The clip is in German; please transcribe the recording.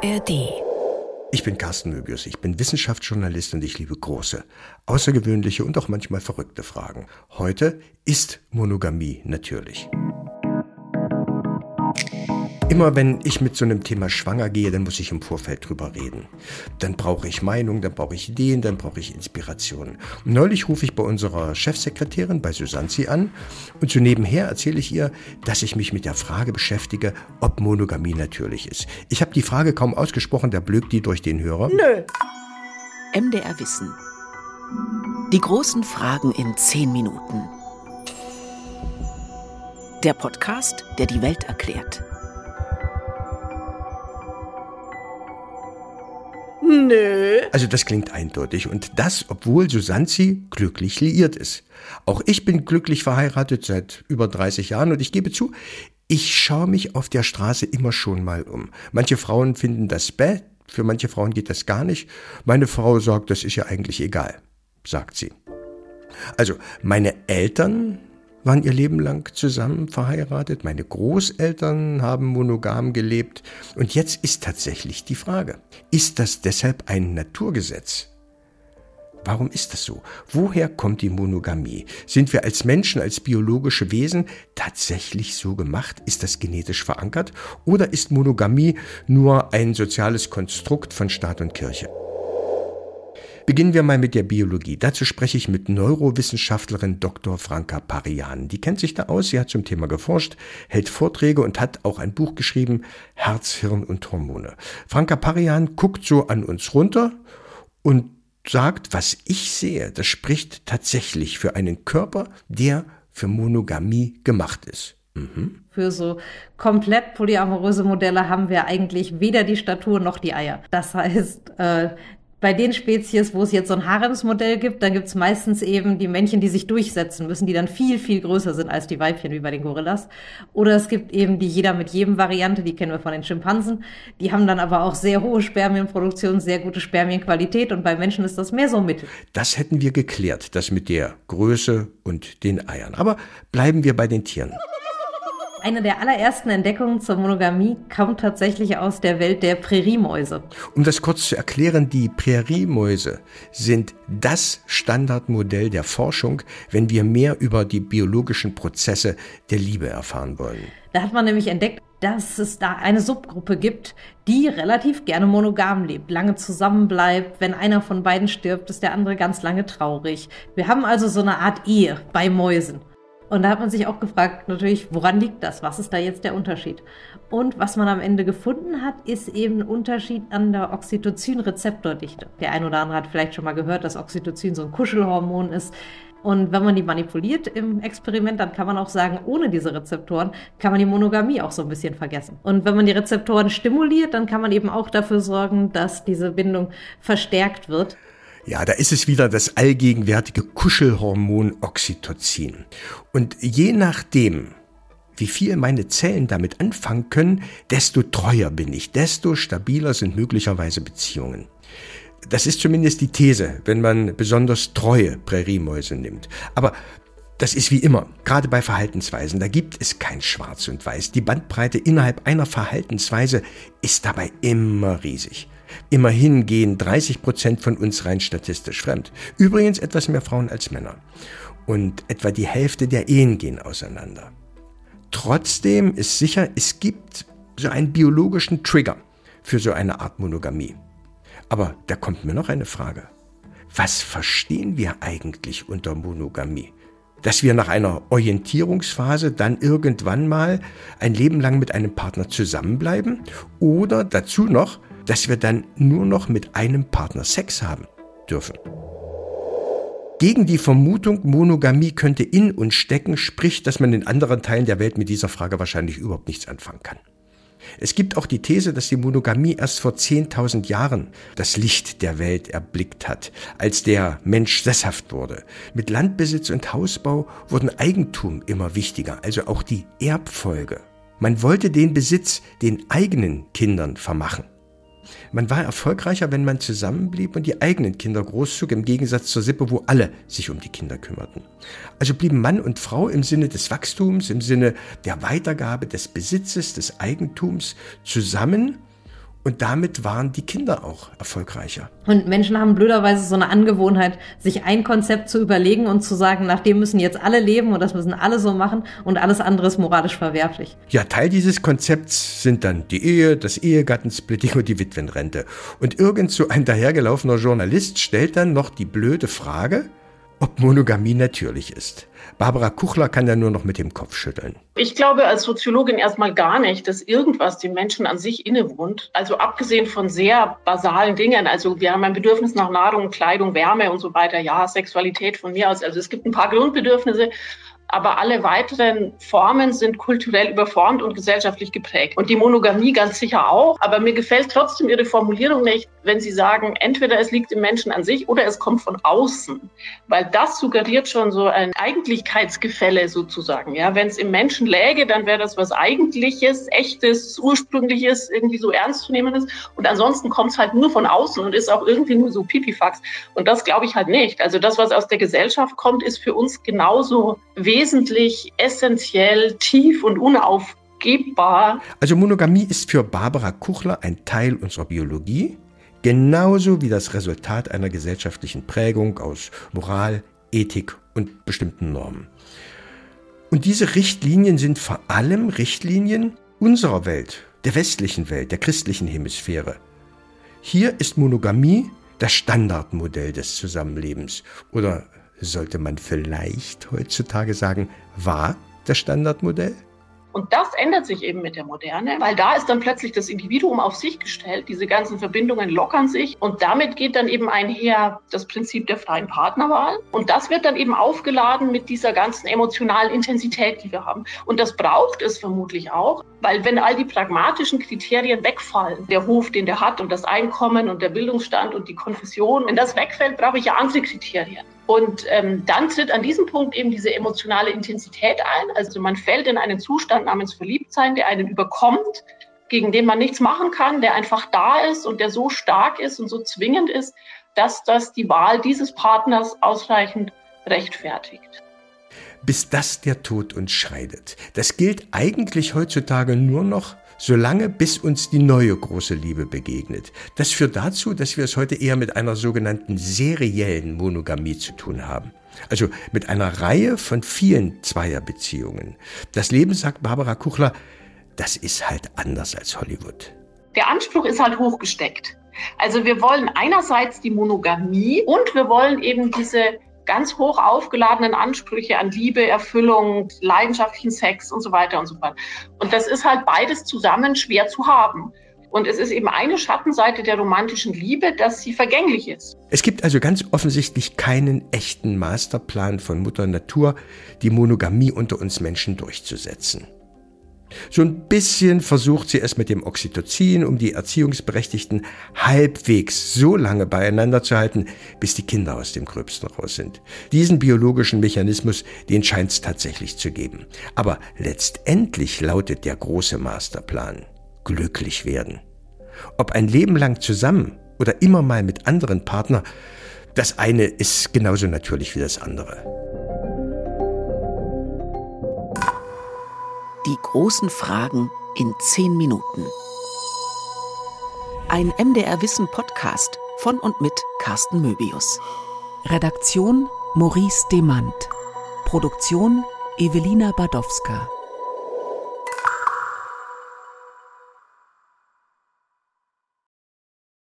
ARD. Ich bin Carsten Möbius, ich bin Wissenschaftsjournalist und ich liebe große, außergewöhnliche und auch manchmal verrückte Fragen. Heute ist Monogamie natürlich. Immer wenn ich mit so einem Thema schwanger gehe, dann muss ich im Vorfeld drüber reden. Dann brauche ich Meinung, dann brauche ich Ideen, dann brauche ich Inspirationen. Und neulich rufe ich bei unserer Chefsekretärin, bei Susanzi an und so nebenher erzähle ich ihr, dass ich mich mit der Frage beschäftige, ob Monogamie natürlich ist. Ich habe die Frage kaum ausgesprochen, da blökt die durch den Hörer. Nö. MDR Wissen. Die großen Fragen in zehn Minuten. Der Podcast, der die Welt erklärt. Nö. Also das klingt eindeutig und das, obwohl Susanzi glücklich liiert ist. Auch ich bin glücklich verheiratet seit über 30 Jahren und ich gebe zu, ich schaue mich auf der Straße immer schon mal um. Manche Frauen finden das bäh, für manche Frauen geht das gar nicht. Meine Frau sagt, das ist ja eigentlich egal, sagt sie. Also, meine Eltern waren ihr Leben lang zusammen verheiratet. Meine Großeltern haben monogam gelebt. Und jetzt ist tatsächlich die Frage, ist das deshalb ein Naturgesetz? Warum ist das so? Woher kommt die Monogamie? Sind wir als Menschen, als biologische Wesen tatsächlich so gemacht? Ist das genetisch verankert? Oder ist Monogamie nur ein soziales Konstrukt von Staat und Kirche? Beginnen wir mal mit der Biologie. Dazu spreche ich mit Neurowissenschaftlerin Dr. Franka Parian. Die kennt sich da aus, sie hat zum Thema geforscht, hält Vorträge und hat auch ein Buch geschrieben, Herz, Hirn und Hormone. Franka Parian guckt so an uns runter und sagt, was ich sehe, das spricht tatsächlich für einen Körper, der für Monogamie gemacht ist. Mhm. Für so komplett polyamoröse Modelle haben wir eigentlich weder die Statur noch die Eier. Das heißt, äh, bei den Spezies, wo es jetzt so ein Haremsmodell gibt, dann gibt es meistens eben die Männchen, die sich durchsetzen müssen, die dann viel, viel größer sind als die Weibchen, wie bei den Gorillas. Oder es gibt eben die jeder mit jedem Variante, die kennen wir von den Schimpansen. Die haben dann aber auch sehr hohe Spermienproduktion, sehr gute Spermienqualität und bei Menschen ist das mehr so mittel. Das hätten wir geklärt, das mit der Größe und den Eiern. Aber bleiben wir bei den Tieren. Eine der allerersten Entdeckungen zur Monogamie kommt tatsächlich aus der Welt der Präriemäuse. Um das kurz zu erklären, die Präriemäuse sind das Standardmodell der Forschung, wenn wir mehr über die biologischen Prozesse der Liebe erfahren wollen. Da hat man nämlich entdeckt, dass es da eine Subgruppe gibt, die relativ gerne monogam lebt, lange zusammenbleibt. Wenn einer von beiden stirbt, ist der andere ganz lange traurig. Wir haben also so eine Art Ehe bei Mäusen. Und da hat man sich auch gefragt, natürlich, woran liegt das? Was ist da jetzt der Unterschied? Und was man am Ende gefunden hat, ist eben ein Unterschied an der Oxytocin-Rezeptordichte. Der ein oder andere hat vielleicht schon mal gehört, dass Oxytocin so ein Kuschelhormon ist. Und wenn man die manipuliert im Experiment, dann kann man auch sagen, ohne diese Rezeptoren kann man die Monogamie auch so ein bisschen vergessen. Und wenn man die Rezeptoren stimuliert, dann kann man eben auch dafür sorgen, dass diese Bindung verstärkt wird. Ja, da ist es wieder das allgegenwärtige Kuschelhormon Oxytocin. Und je nachdem, wie viel meine Zellen damit anfangen können, desto treuer bin ich, desto stabiler sind möglicherweise Beziehungen. Das ist zumindest die These, wenn man besonders treue Präriemäuse nimmt. Aber das ist wie immer, gerade bei Verhaltensweisen, da gibt es kein Schwarz und Weiß. Die Bandbreite innerhalb einer Verhaltensweise ist dabei immer riesig. Immerhin gehen 30 Prozent von uns rein statistisch fremd. Übrigens etwas mehr Frauen als Männer. Und etwa die Hälfte der Ehen gehen auseinander. Trotzdem ist sicher, es gibt so einen biologischen Trigger für so eine Art Monogamie. Aber da kommt mir noch eine Frage. Was verstehen wir eigentlich unter Monogamie? Dass wir nach einer Orientierungsphase dann irgendwann mal ein Leben lang mit einem Partner zusammenbleiben? Oder dazu noch, dass wir dann nur noch mit einem Partner Sex haben dürfen. Gegen die Vermutung, Monogamie könnte in uns stecken, spricht, dass man in anderen Teilen der Welt mit dieser Frage wahrscheinlich überhaupt nichts anfangen kann. Es gibt auch die These, dass die Monogamie erst vor 10.000 Jahren das Licht der Welt erblickt hat, als der Mensch sesshaft wurde. Mit Landbesitz und Hausbau wurden Eigentum immer wichtiger, also auch die Erbfolge. Man wollte den Besitz den eigenen Kindern vermachen. Man war erfolgreicher, wenn man zusammenblieb und die eigenen Kinder großzog, im Gegensatz zur Sippe, wo alle sich um die Kinder kümmerten. Also blieben Mann und Frau im Sinne des Wachstums, im Sinne der Weitergabe des Besitzes, des Eigentums zusammen Und damit waren die Kinder auch erfolgreicher. Und Menschen haben blöderweise so eine Angewohnheit, sich ein Konzept zu überlegen und zu sagen, nach dem müssen jetzt alle leben und das müssen alle so machen und alles andere ist moralisch verwerflich. Ja, Teil dieses Konzepts sind dann die Ehe, das Ehegattensplitting und die Witwenrente. Und irgend so ein dahergelaufener Journalist stellt dann noch die blöde Frage, ob Monogamie natürlich ist. Barbara Kuchler kann ja nur noch mit dem Kopf schütteln. Ich glaube als Soziologin erstmal gar nicht, dass irgendwas dem Menschen an sich innewohnt. Also abgesehen von sehr basalen Dingen. Also wir haben ein Bedürfnis nach Nahrung, Kleidung, Wärme und so weiter. Ja, Sexualität von mir aus. Also es gibt ein paar Grundbedürfnisse aber alle weiteren Formen sind kulturell überformt und gesellschaftlich geprägt. Und die Monogamie ganz sicher auch. Aber mir gefällt trotzdem Ihre Formulierung nicht, wenn Sie sagen, entweder es liegt im Menschen an sich oder es kommt von außen. Weil das suggeriert schon so ein Eigentlichkeitsgefälle sozusagen. Ja, wenn es im Menschen läge, dann wäre das was Eigentliches, Echtes, Ursprüngliches, irgendwie so ernstzunehmendes. Und ansonsten kommt es halt nur von außen und ist auch irgendwie nur so Pipifax. Und das glaube ich halt nicht. Also das, was aus der Gesellschaft kommt, ist für uns genauso wesentlich wesentlich, essentiell, tief und unaufgebbar. Also Monogamie ist für Barbara Kuchler ein Teil unserer Biologie, genauso wie das Resultat einer gesellschaftlichen Prägung aus Moral, Ethik und bestimmten Normen. Und diese Richtlinien sind vor allem Richtlinien unserer Welt, der westlichen Welt, der christlichen Hemisphäre. Hier ist Monogamie das Standardmodell des Zusammenlebens oder sollte man vielleicht heutzutage sagen, war das Standardmodell? Und das ändert sich eben mit der Moderne, weil da ist dann plötzlich das Individuum auf sich gestellt. Diese ganzen Verbindungen lockern sich und damit geht dann eben einher das Prinzip der freien Partnerwahl. Und das wird dann eben aufgeladen mit dieser ganzen emotionalen Intensität, die wir haben. Und das braucht es vermutlich auch, weil wenn all die pragmatischen Kriterien wegfallen, der Hof, den der hat und das Einkommen und der Bildungsstand und die Konfession, wenn das wegfällt, brauche ich ja andere Kriterien. Und ähm, dann tritt an diesem Punkt eben diese emotionale Intensität ein. Also man fällt in einen Zustand namens Verliebtsein, der einen überkommt, gegen den man nichts machen kann, der einfach da ist und der so stark ist und so zwingend ist, dass das die Wahl dieses Partners ausreichend rechtfertigt. Bis das der Tod uns scheidet. Das gilt eigentlich heutzutage nur noch solange bis uns die neue große Liebe begegnet. Das führt dazu, dass wir es heute eher mit einer sogenannten seriellen Monogamie zu tun haben. Also mit einer Reihe von vielen Zweierbeziehungen. Das Leben, sagt Barbara Kuchler, das ist halt anders als Hollywood. Der Anspruch ist halt hochgesteckt. Also wir wollen einerseits die Monogamie und wir wollen eben diese ganz hoch aufgeladenen Ansprüche an Liebe, Erfüllung, leidenschaftlichen Sex und so weiter und so fort. Und das ist halt beides zusammen schwer zu haben. Und es ist eben eine Schattenseite der romantischen Liebe, dass sie vergänglich ist. Es gibt also ganz offensichtlich keinen echten Masterplan von Mutter Natur, die Monogamie unter uns Menschen durchzusetzen. So ein bisschen versucht sie es mit dem Oxytocin, um die Erziehungsberechtigten halbwegs so lange beieinander zu halten, bis die Kinder aus dem Gröbsten raus sind. Diesen biologischen Mechanismus, den scheint es tatsächlich zu geben. Aber letztendlich lautet der große Masterplan glücklich werden. Ob ein Leben lang zusammen oder immer mal mit anderen Partnern, das eine ist genauso natürlich wie das andere. Die großen Fragen in zehn Minuten. Ein MDR Wissen Podcast von und mit Carsten Möbius. Redaktion Maurice Demand. Produktion Evelina Badowska.